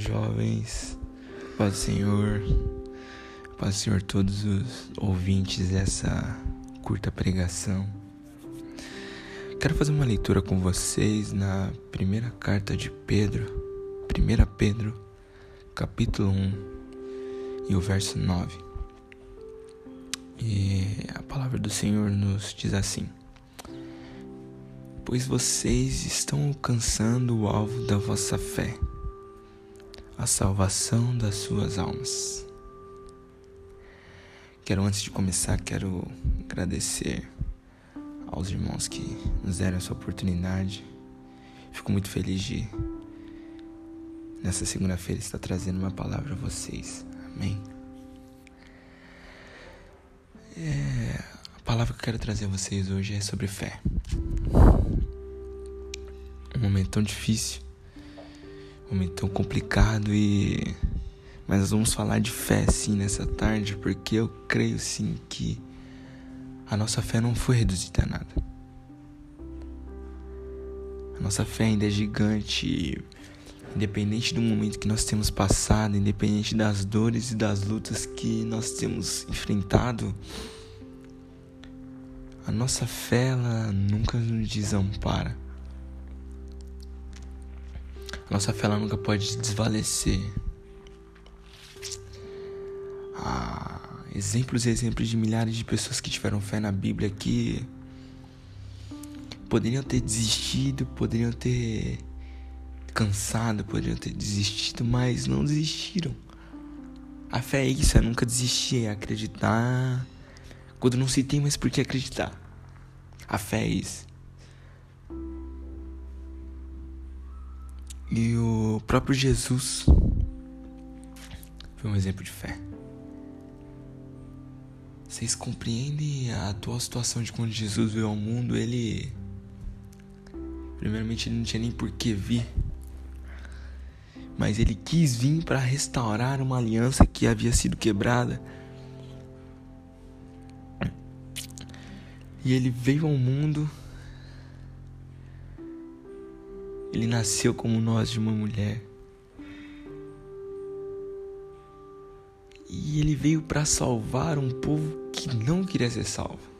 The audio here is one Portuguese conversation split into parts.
jovens. Paz do Senhor. Paz do Senhor, todos os ouvintes dessa curta pregação. Quero fazer uma leitura com vocês na primeira carta de Pedro, 1 Pedro, capítulo 1 e o verso 9. E a palavra do Senhor nos diz assim: Pois vocês estão alcançando o alvo da vossa fé a salvação das suas almas. Quero antes de começar, quero agradecer aos irmãos que nos deram essa oportunidade. Fico muito feliz de nessa segunda-feira estar trazendo uma palavra a vocês. Amém. É, a palavra que eu quero trazer a vocês hoje é sobre fé. Um momento tão difícil momento tão complicado e mas nós vamos falar de fé sim nessa tarde, porque eu creio sim que a nossa fé não foi reduzida a nada. A nossa fé ainda é gigante, independente do momento que nós temos passado, independente das dores e das lutas que nós temos enfrentado. A nossa fé ela nunca nos desampara. Nossa fé nunca pode desvalecer. Ah, exemplos e exemplos de milhares de pessoas que tiveram fé na Bíblia que poderiam ter desistido, poderiam ter cansado, poderiam ter desistido, mas não desistiram. A fé é isso, é nunca desistir, é acreditar quando não se tem mais por que acreditar. A fé é isso. E o próprio Jesus foi um exemplo de fé. Vocês compreendem a atual situação de quando Jesus veio ao mundo? Ele. Primeiramente, ele não tinha nem por que vir. Mas ele quis vir para restaurar uma aliança que havia sido quebrada. E ele veio ao mundo Ele nasceu como nós de uma mulher. E ele veio para salvar um povo que não queria ser salvo.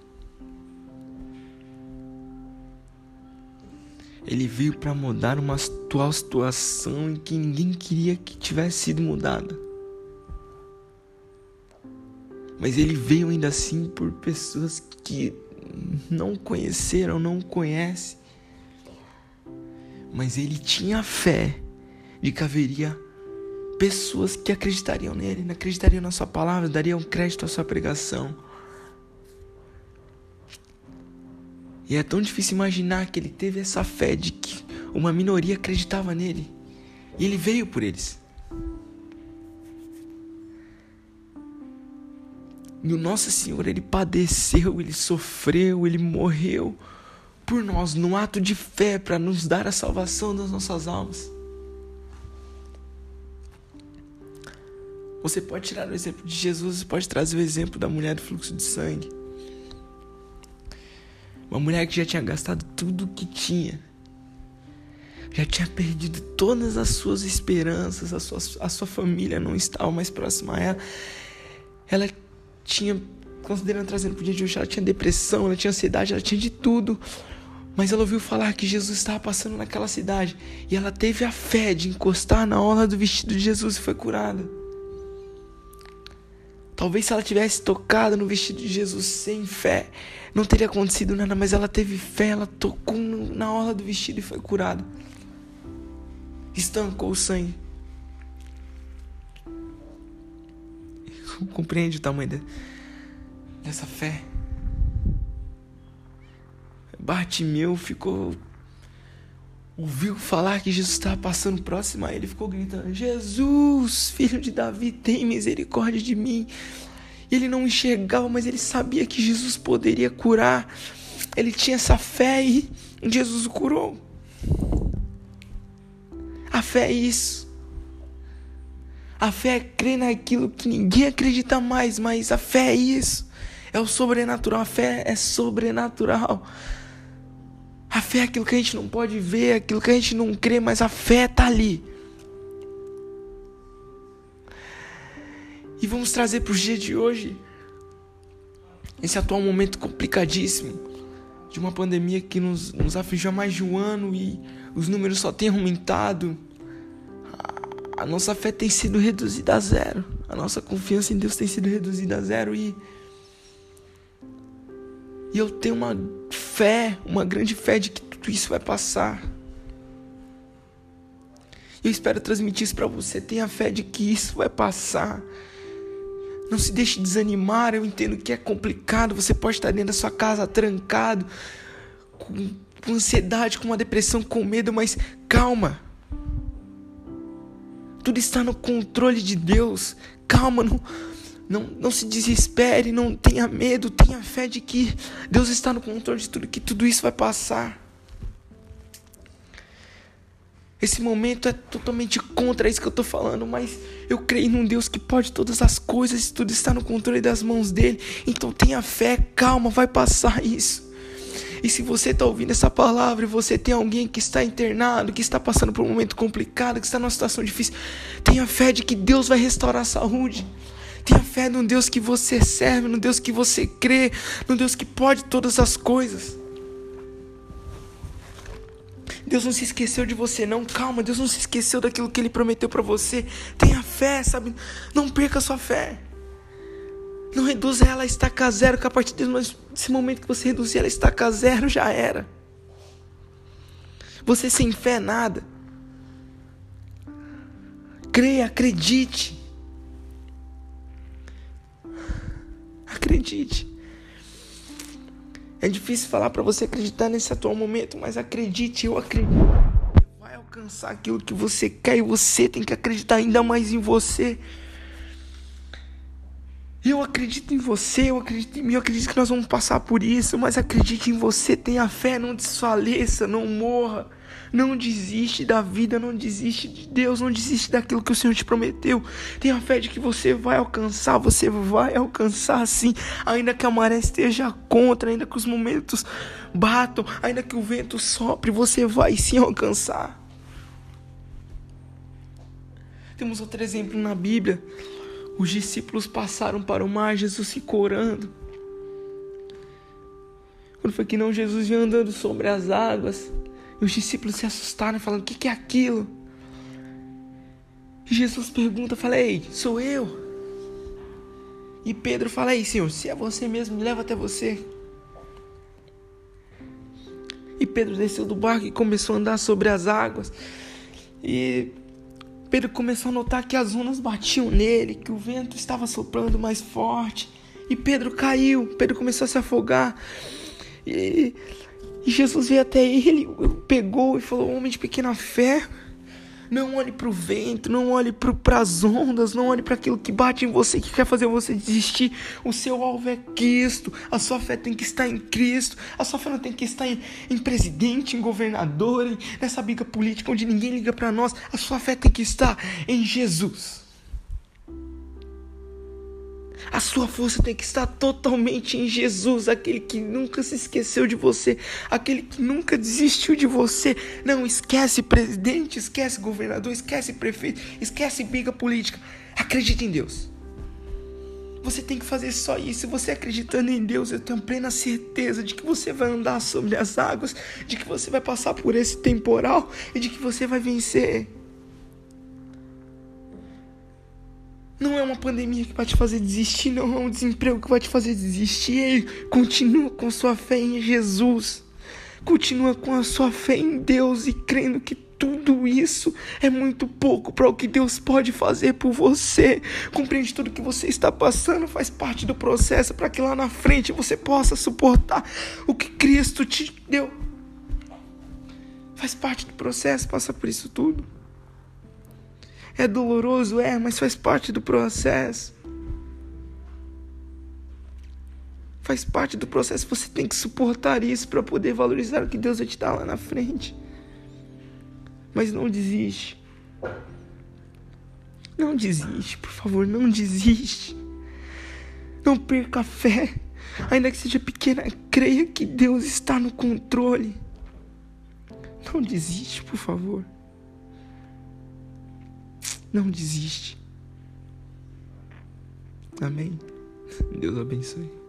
Ele veio para mudar uma atual situação em que ninguém queria que tivesse sido mudada. Mas ele veio ainda assim por pessoas que não conheceram, não conhecem mas ele tinha fé de que haveria pessoas que acreditariam nele, acreditariam na sua palavra, dariam crédito à sua pregação. E é tão difícil imaginar que ele teve essa fé de que uma minoria acreditava nele. E ele veio por eles. E o nosso Senhor, ele padeceu, ele sofreu, ele morreu por nós num ato de fé para nos dar a salvação das nossas almas. Você pode tirar o exemplo de Jesus, você pode trazer o exemplo da mulher do fluxo de sangue. Uma mulher que já tinha gastado tudo o que tinha. Já tinha perdido todas as suas esperanças, a sua, a sua família não estava mais próxima a ela. Ela tinha, considerando trazendo para o dia de hoje, ela tinha depressão, ela tinha ansiedade, ela tinha de tudo. Mas ela ouviu falar que Jesus estava passando naquela cidade e ela teve a fé de encostar na orla do vestido de Jesus e foi curada. Talvez se ela tivesse tocado no vestido de Jesus sem fé, não teria acontecido nada, mas ela teve fé, ela tocou na orla do vestido e foi curada. Estancou o sangue. Compreende o tamanho dessa fé? Bartimeu ficou. ouviu falar que Jesus estava passando próximo a ele, ficou gritando: Jesus, filho de Davi, tem misericórdia de mim. Ele não enxergava, mas ele sabia que Jesus poderia curar. Ele tinha essa fé e Jesus o curou. A fé é isso. A fé é crer naquilo que ninguém acredita mais, mas a fé é isso. É o sobrenatural. A fé é sobrenatural. Fé é aquilo que a gente não pode ver, aquilo que a gente não crê, mas a fé está ali. E vamos trazer para os dias de hoje esse atual momento complicadíssimo de uma pandemia que nos, nos afligiu há mais de um ano e os números só têm aumentado. A, a nossa fé tem sido reduzida a zero. A nossa confiança em Deus tem sido reduzida a zero e. E eu tenho uma fé, uma grande fé de que tudo isso vai passar. Eu espero transmitir isso para você. Tenha fé de que isso vai passar. Não se deixe desanimar. Eu entendo que é complicado. Você pode estar dentro da sua casa trancado, com, com ansiedade, com uma depressão, com medo, mas calma. Tudo está no controle de Deus. Calma, não, não, não se desespere, não tenha medo, tenha fé de que Deus está no controle de tudo, que tudo isso vai passar. Esse momento é totalmente contra isso que eu estou falando, mas eu creio num Deus que pode todas as coisas e tudo está no controle das mãos dele. Então tenha fé, calma, vai passar isso. E se você está ouvindo essa palavra e você tem alguém que está internado, que está passando por um momento complicado, que está numa situação difícil, tenha fé de que Deus vai restaurar a saúde. Tenha fé no Deus que você serve, no Deus que você crê, no Deus que pode todas as coisas. Deus não se esqueceu de você, não. Calma, Deus não se esqueceu daquilo que Ele prometeu para você. Tenha fé, sabe? Não perca a sua fé. Não reduza ela a estaca zero, que a partir desse momento que você reduzir ela a estaca zero, já era. Você sem fé nada. Creia, acredite. Acredite. É difícil falar para você acreditar nesse atual momento, mas acredite, eu acredito. Vai alcançar aquilo que você quer e você tem que acreditar ainda mais em você. Eu acredito em você, eu acredito em mim, eu acredito que nós vamos passar por isso, mas acredite em você, tenha fé, não desfaleça, não morra. Não desiste da vida, não desiste de Deus, não desiste daquilo que o Senhor te prometeu. Tenha fé de que você vai alcançar, você vai alcançar sim, ainda que a maré esteja contra, ainda que os momentos batam, ainda que o vento sopre, você vai sim alcançar. Temos outro exemplo na Bíblia. Os discípulos passaram para o mar, Jesus se corando. Quando foi que não Jesus vinha andando sobre as águas. E os discípulos se assustaram, falando: O que, que é aquilo? E Jesus pergunta: Falei, sou eu. E Pedro fala: Ei, Senhor, se é você mesmo, me leva até você. E Pedro desceu do barco e começou a andar sobre as águas. E Pedro começou a notar que as ondas batiam nele, que o vento estava soprando mais forte. E Pedro caiu, Pedro começou a se afogar. E e Jesus veio até ele, pegou e falou: Homem de pequena fé, não olhe para o vento, não olhe para as ondas, não olhe para aquilo que bate em você, que quer fazer você desistir. O seu alvo é Cristo, a sua fé tem que estar em Cristo, a sua fé não tem que estar em, em presidente, em governador, em, nessa briga política onde ninguém liga para nós. A sua fé tem que estar em Jesus. A sua força tem que estar totalmente em Jesus, aquele que nunca se esqueceu de você, aquele que nunca desistiu de você. Não esquece presidente, esquece governador, esquece prefeito, esquece briga política. Acredite em Deus. Você tem que fazer só isso. Você acreditando em Deus, eu tenho plena certeza de que você vai andar sobre as águas, de que você vai passar por esse temporal e de que você vai vencer. Não é uma pandemia que vai te fazer desistir, não é um desemprego que vai te fazer desistir. Ei, continua com sua fé em Jesus. Continua com a sua fé em Deus e crendo que tudo isso é muito pouco para o que Deus pode fazer por você. Compreende tudo que você está passando, faz parte do processo para que lá na frente você possa suportar o que Cristo te deu. Faz parte do processo, passa por isso tudo. É doloroso, é, mas faz parte do processo. Faz parte do processo, você tem que suportar isso para poder valorizar o que Deus vai te dar lá na frente. Mas não desiste. Não desiste, por favor, não desiste. Não perca a fé. Ainda que seja pequena, creia que Deus está no controle. Não desiste, por favor. Não desiste. Amém? Deus abençoe.